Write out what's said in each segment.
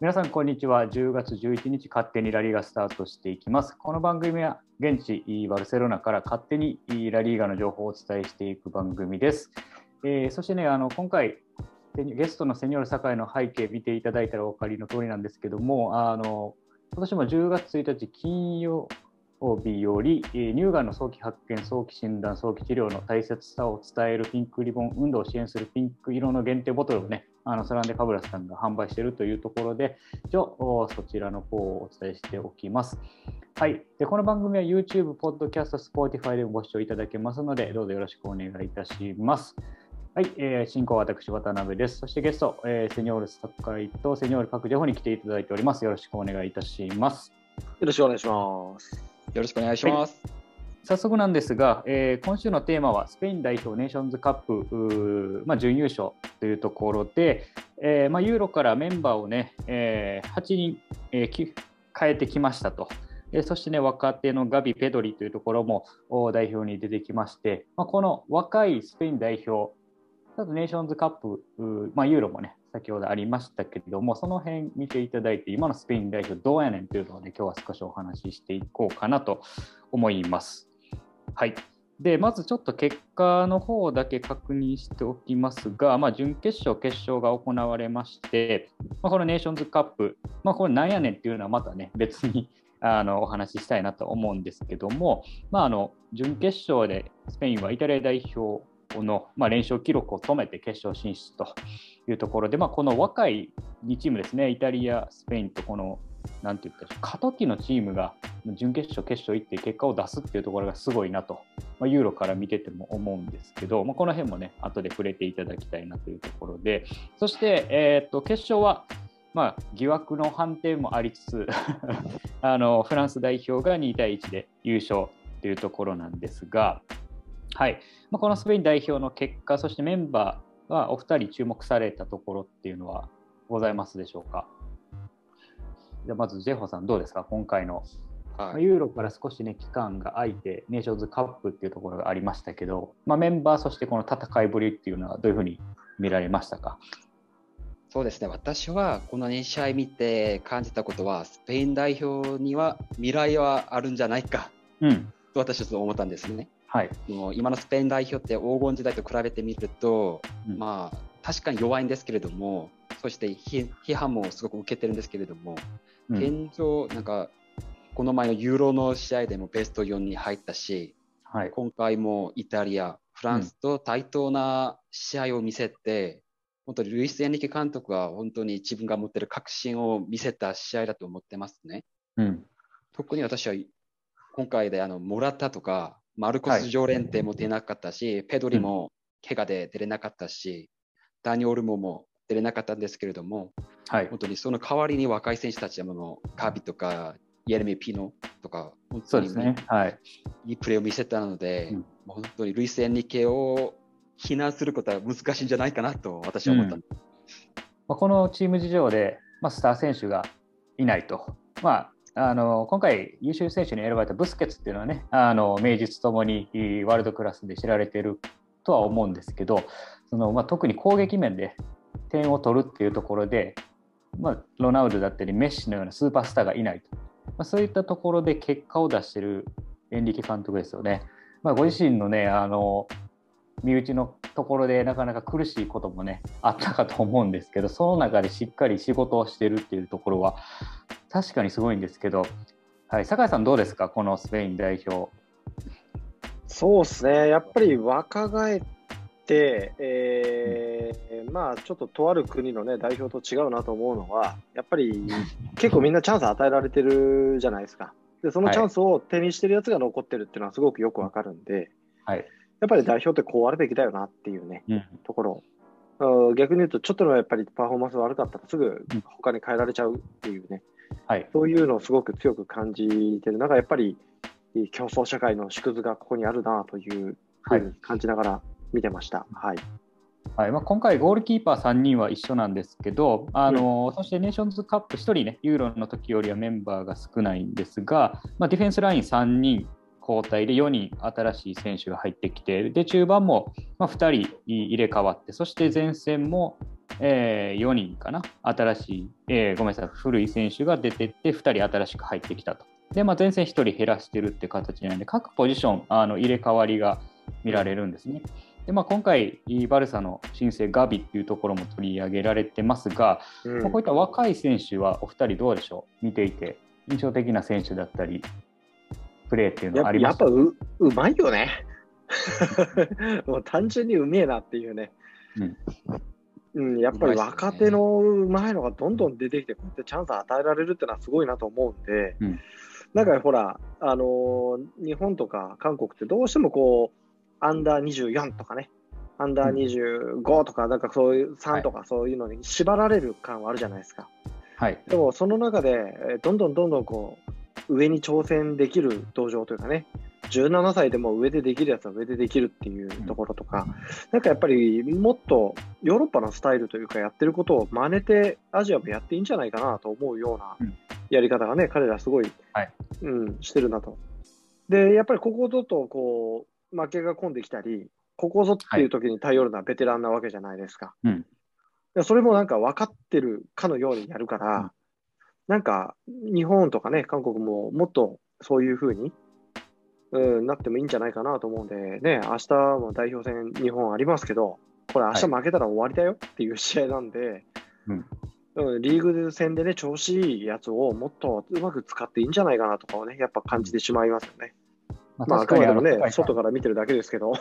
皆さん、こんにちは。10月11日、勝手にラリーがスタートしていきます。この番組は、現地バルセロナから勝手にラリーガの情報をお伝えしていく番組です。えー、そしてね、あの今回、ゲストのセニョール酒井の背景見ていただいたらお分かりの通りなんですけども、あの今年も10月1日金曜日より、乳がんの早期発見、早期診断、早期治療の大切さを伝えるピンクリボン運動を支援するピンク色の限定ボトルをね、あのサランデ・カブラスさんが販売しているというところで、一応そちらの方をお伝えしておきます。はい、でこの番組は YouTube、Podcast、Spotify でもご視聴いただけますので、どうぞよろしくお願いいたします。はい、えー、進行は私、渡辺です。そしてゲスト、えー、セニョール酒井とセニョール各情報に来ていただいております。よろしくお願いいたします。よろしくお願いします。よろしくお願いします。はい早速なんですが、えー、今週のテーマはスペイン代表ネーションズカップ、まあ、準優勝というところで、えーまあ、ユーロからメンバーをね、えー、8人、えー、変えてきましたと。えー、そしてね、若手のガビ、ペドリというところも代表に出てきまして、まあ、この若いスペイン代表、ネーションズカップ、まあ、ユーロもね、先ほどありましたけれども、その辺見ていただいて、今のスペイン代表どうやねんというのをね、今日は少しお話ししていこうかなと思います。はい。で、まずちょっと結果の方だけ確認しておきますが、まあ、準決勝、決勝が行われまして、まあ、このネーションズカップ、まあ、これなんやねんっていうのはまたね、別にあのお話ししたいなと思うんですけども、まあ、あの準決勝でスペインはイタリア代表の、まあ、連勝記録を止めて決勝進出というところで、まあ、この若い2チームですね、イタリア、スペインとこのなんて言ったら過渡期のチームが準決勝、決勝行って結果を出すっていうところがすごいなと、まあ、ユーロから見てても思うんですけど、まあ、この辺もね、後で触れていただきたいなというところで、そして、えー、っと決勝は、まあ、疑惑の判定もありつつ あの、フランス代表が2対1で優勝というところなんですが、はい。まあ、このスペイン代表の結果、そしてメンバーーはお二人注目されたところっていうのはございますでしょうか？じゃまずジェホさんどうですか？今回の、はい、ユーロから少しね期間が空いてネーションズカップっていうところがありましたけど、まあ、メンバーそしてこの戦いぶりっていうのはどういうふうに見られましたか？そうですね。私はこの2試合見て感じたことはスペイン代表には未来はあるんじゃないか、うん、と私は思ったんですね。はい、もう今のスペイン代表って黄金時代と比べてみると、うん、まあ確かに弱いんですけれどもそして批判もすごく受けてるんですけれども現状、なんかこの前のユーロの試合でもベスト4に入ったし、はい、今回もイタリア、フランスと対等な試合を見せて、うん、本当にルイス・エンリケ監督は本当に自分が持っている確信を見せた試合だと思ってますね。うん、特に私は今回であのモラタとかマルコス・ジョレンテも出なかったし、はい、ペドリも怪我で出れなかったし、ダニオルモも出れなかったんですけれども、はい、本当にその代わりに若い選手たちはのカビとかイエレミ・ピノとか本当に、ね。はい、いいプレーを見せたので、うん、本当にルイス・エンリケを非難することは難しいんじゃないかなと私は思った、うん、まあ、このチーム事情で、まあ、スター選手がいないと、まあ、あの今回、優秀選手に選ばれたブスケツっていうのはね、あの名実ともにワールドクラスで知られてるとは思うんですけど、そのまあ、特に攻撃面で点を取るっていうところで、まあ、ロナウドだったりメッシのようなスーパースターがいないと、まあ、そういったところで結果を出してるエンリケ監督ですよね。まあ、ご自身のねあの身内のところでなかなか苦しいこともねあったかと思うんですけどその中でしっかり仕事をしてるっていうところは確かにすごいんですけど、はい、酒井さんどうですか？このスペイン代表。そうですね。やっぱり若返っ、えー、まあちょっととある国の、ね、代表と違うなと思うのは、やっぱり 結構みんなチャンス与えられてるじゃないですか。で、そのチャンスを手にしてるやつが残ってるっていうのはすごくよくわかるんで、はい、やっぱり代表ってこうあるべきだよなっていうね、うん、ところ。逆に言うと、ちょっとのやっぱりパフォーマンス悪かったらすぐ他に変えられちゃうっていうね、はい、そういうのをすごく強く感じてる中、やっぱり競争社会の縮図がここにあるなというふうに感じながら見てました。はい。はい。まあ、今回、ゴールキーパー3人は一緒なんですけど、あの、うん、そしてネーションズカップ1人ね、ユーロの時よりはメンバーが少ないんですが、まあ、ディフェンスライン3人交代で4人新しい選手が入ってきて、で中盤もま2人入れ替わって、そして前線もえー、4人かな、新しい、えー、ごめんなさい、古い選手が出てって、2人新しく入ってきたと。で、まあ、前線1人減らしてるって形なんで、各ポジションあの入れ替わりが見られるんですね。でまあ、今回、バルサの新生ガビっていうところも取り上げられてますが、うん、まあ、こういった若い選手はお二人どうでしょう？見ていて印象的な選手だったり、プレーっていうのはありますやっぱううまいよね。もう単純にうめえなっていうね。うん、うん、やっぱり若手のうまいのがどんどん出てきて、こうやってチャンス与えられるっていうのはすごいなと思うんで、うん、なんかほら、あのー、日本とか韓国ってどうしてもこう、アンダー24とかね、アンダー25とか、なんかそういう3とかそういうのに縛られる感はあるじゃないですか。はい、でもその中で、どんどんどんどんこう上に挑戦できる道場というかね、17歳でも上でできるやつは上でできるっていうところとか、うん、なんかやっぱりもっとヨーロッパのスタイルというか、やってることを真似て、アジアもやっていいんじゃないかなと思うようなやり方がね、彼らすごい、はい、うん、してるなと。で、やっぱりここぞとこう負けが込んできたり、ここぞっていう時に頼るのはベテランなわけじゃないですか。はいうん、それもなんか分かってるかのようにやるから、うん、なんか日本とかね、韓国ももっとそういうふうに、うん、なってもいいんじゃないかなと思うんで、ね、明日も代表戦、日本ありますけど、これ、明日負けたら終わりだよっていう試合なんで、はいうん、リーグ戦でね、調子いいやつをもっとうまく使っていいんじゃないかなとかをね、やっぱ感じてしまいますよね。まあ、までもね、外から見てるだけですけど。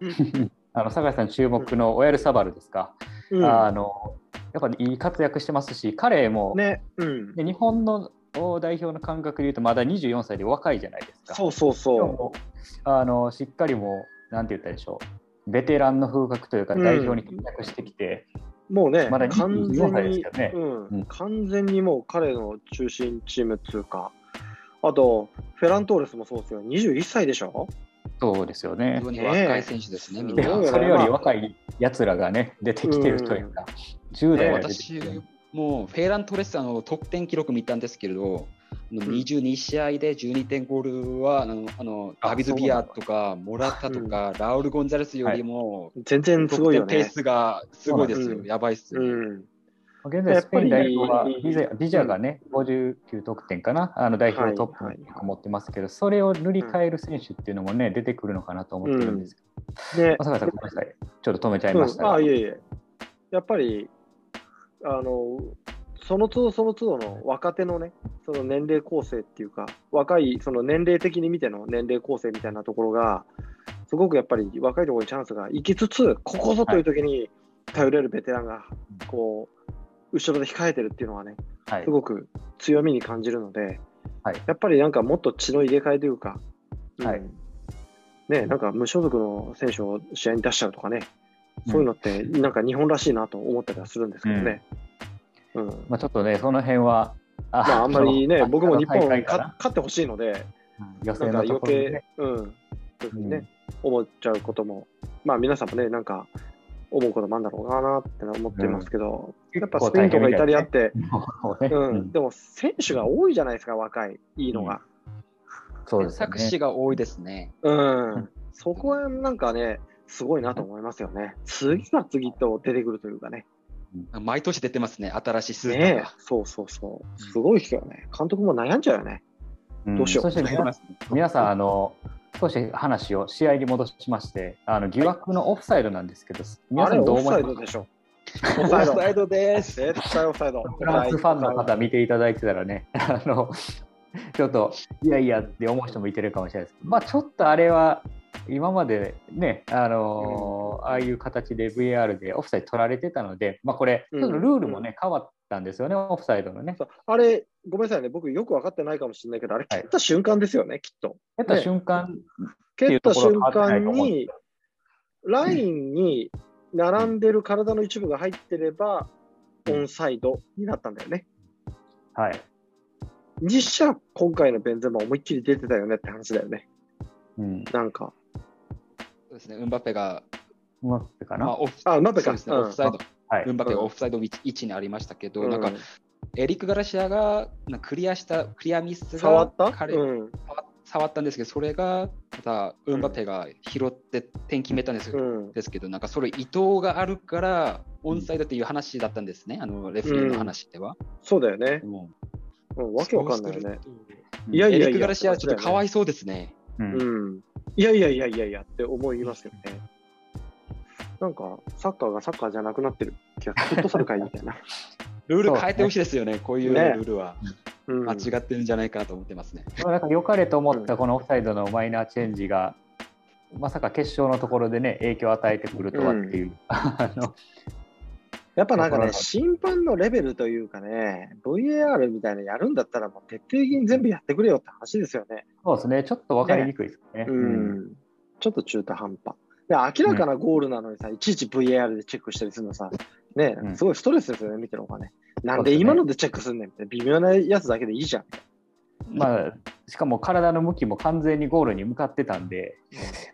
あの酒井さん注目のオヤルサバルですか、うん、あのやっぱいい活躍してますし、彼も、ねうん、日本の代表の感覚でいうと、まだ24歳で若いじゃないですか。そうそうそう。あのしっかりもう、なんて言ったでしょう、ベテランの風格というか、代表に定着してきて、うん、もうね、まだ完全に、ね。うん、完全にもう彼の中心チームっていうか、あと、フェラントーレスもそうですよ、21歳でしょ？そうですよね。若い選手ですね、みんな。それより若いやつらがね、出てきてるというか、うん、10代私、もうフェーラントレスあの得点記録見たんですけれど、22試合で12点ゴールは、あのあのダビド・ビアとか、モラタとか、ラウル・ゴンザレスよりも、全然すごいよね。ペースがすごいですよ、やばいっすよ、ね。現在、スペイン代表はビザビジャがね、うん、59得点かな、あの代表トップに持ってますけど、それを塗り替える選手っていうのもね、出てくるのかなと思ってるんですけど、うん、でさん、ごめんなさい、ちょっと止めちゃいました、うん、あいえいえ、やっぱり、あのその都度その都度の若手のね、その年齢構成っていうか、若い、その年齢的に見ての年齢構成みたいなところが、すごくやっぱり若いところにチャンスが行きつつ、ここぞという時に頼れるベテランが、こう、後ろで控えてるっていうのはね、はい、すごく強みに感じるので、はい、やっぱりなんかもっと血の入れ替えというか、はい、ね、なんか無所属の選手を試合に出しちゃうとかね、そういうのってなんか日本らしいなと思ったりはするんですけどね。うん、うん、まあ、ちょっとね、その辺は、あ,、まあ、あんまりね、僕も日本勝ってほしいので、予選の余計、うん、そういうふうにね、思っちゃうことも、まあ皆さんもね、なんか、思うこともあるんだろうなって思ってますけど、うん、やっぱスペインとかイタリアって、うん、でも選手が多いじゃないですか、若い、いいのが。そうですね。作詞が多いですね。うん。そこはなんかね、すごいなと思いますよね。次が次と出てくるというかね。毎年出てますね、新しいスーパーが、ね。そうそうそう。すごいですよね。監督も悩んじゃうよね。どうしよう。そして 皆さん、あの、少し話を試合に戻しまして、あの疑惑のオフサイドなんですけど、皆さんどう思います？かでしょオフサイドです。絶対オフサイド。フランスファンの方見ていただいてたらね、あのちょっといやいやって思う人もいてるかもしれないですまあちょっとあれは今までね、あのー、ああいう形で VR でオフサイド取られてたので、まあ、これ、ちょっとルールもね、変わったんですよね、オフサイドのね。あれ、ごめんなさいね、僕よく分かってないかもしれないけど、あれ、蹴った瞬間ですよね、きっと。蹴った瞬間、蹴った瞬間に、ラインに並んでる体の一部が入ってれば、オンサイドになったんだよね。はい。実写、今回のベンゼマ思いっきり出てたよねって話だよね。うん、なんか。そうですね、ウンバペが。ウンバペかな、まあ、オフあ、ウンバペか。ですね、オフサイド。はい、ウンバペがオフサイド位置にありましたけど、うん、なんか、エリック・ガラシアがクリアした、クリアミスが触った、彼、うん、触ったんですけど、それがまたウンバペが拾って点決めたんです,、ですけど、なんかそれ意図があるから、オンサイドっていう話だったんですね、あのレフリーの話では。そうだよね。うん、わけわかんないよね。いやいやいや、エリック・ガラシアちょっとかわいそうですね。うん。いやいやいやいやいやって思いますよね。なんか、サッカーがサッカーじゃなくなってる気が、フットサル界みたいな。ルール変えてほしいですよね、こういうルールは。間違ってるんじゃないかなと思ってますね。なんか良かれと思ったこのオフサイドのマイナーチェンジが、まさか決勝のところでね、影響を与えてくるとはっていう。やっぱなんかね、審判のレベルというかね、VAR みたいなやるんだったら、もう徹底的に全部やってくれよって話ですよね。そうですね、ちょっと分かりにくいですね。ねうん、ちょっと中途半端。で明らかなゴールなのにさ、いちいち VAR でチェックしたりするのさ、ね、すごいストレスですよね、見てる方がね。なんで今のでチェックすんねんって、微妙なやつだけでいいじゃん。まあ、しかも体の向きも完全にゴールに向かってたんで、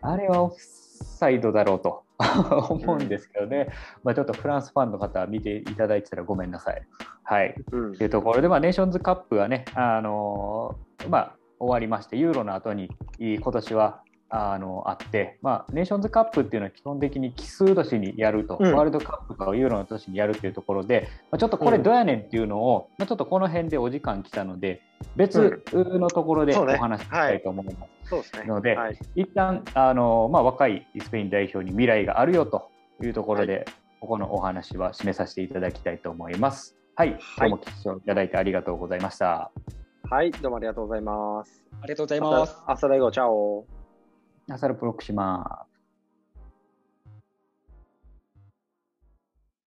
あれはオフサイドだろうと 思うんですけどね、まあ、ちょっとフランスファンの方は見ていただいてたらごめんなさい。はい。うん、というところで、まあ、ネーションズカップはね、あのー、まあ、終わりまして、ユーロの後に今年はあのあって、まあ、ネーションズカップっていうのは基本的に奇数年にやると、うん、ワールドカップとかユーロの年にやるっていうところで、まあ、ちょっとこれどうやねんっていうのを、うん、まあ、ちょっとこの辺でお時間来たので、別のところでお話ししたいと思います。そうですね、ので、はい、一旦あの、まあ、若いスペイン代表に未来があるよというところで、はい、ここのお話は締めさせていただきたいと思います。はい、今日も聞いていただいてありがとうございました。はい、どうもありがとうございます。ありがとうございます。朝大号、チャオ。ナサル・プロクシマ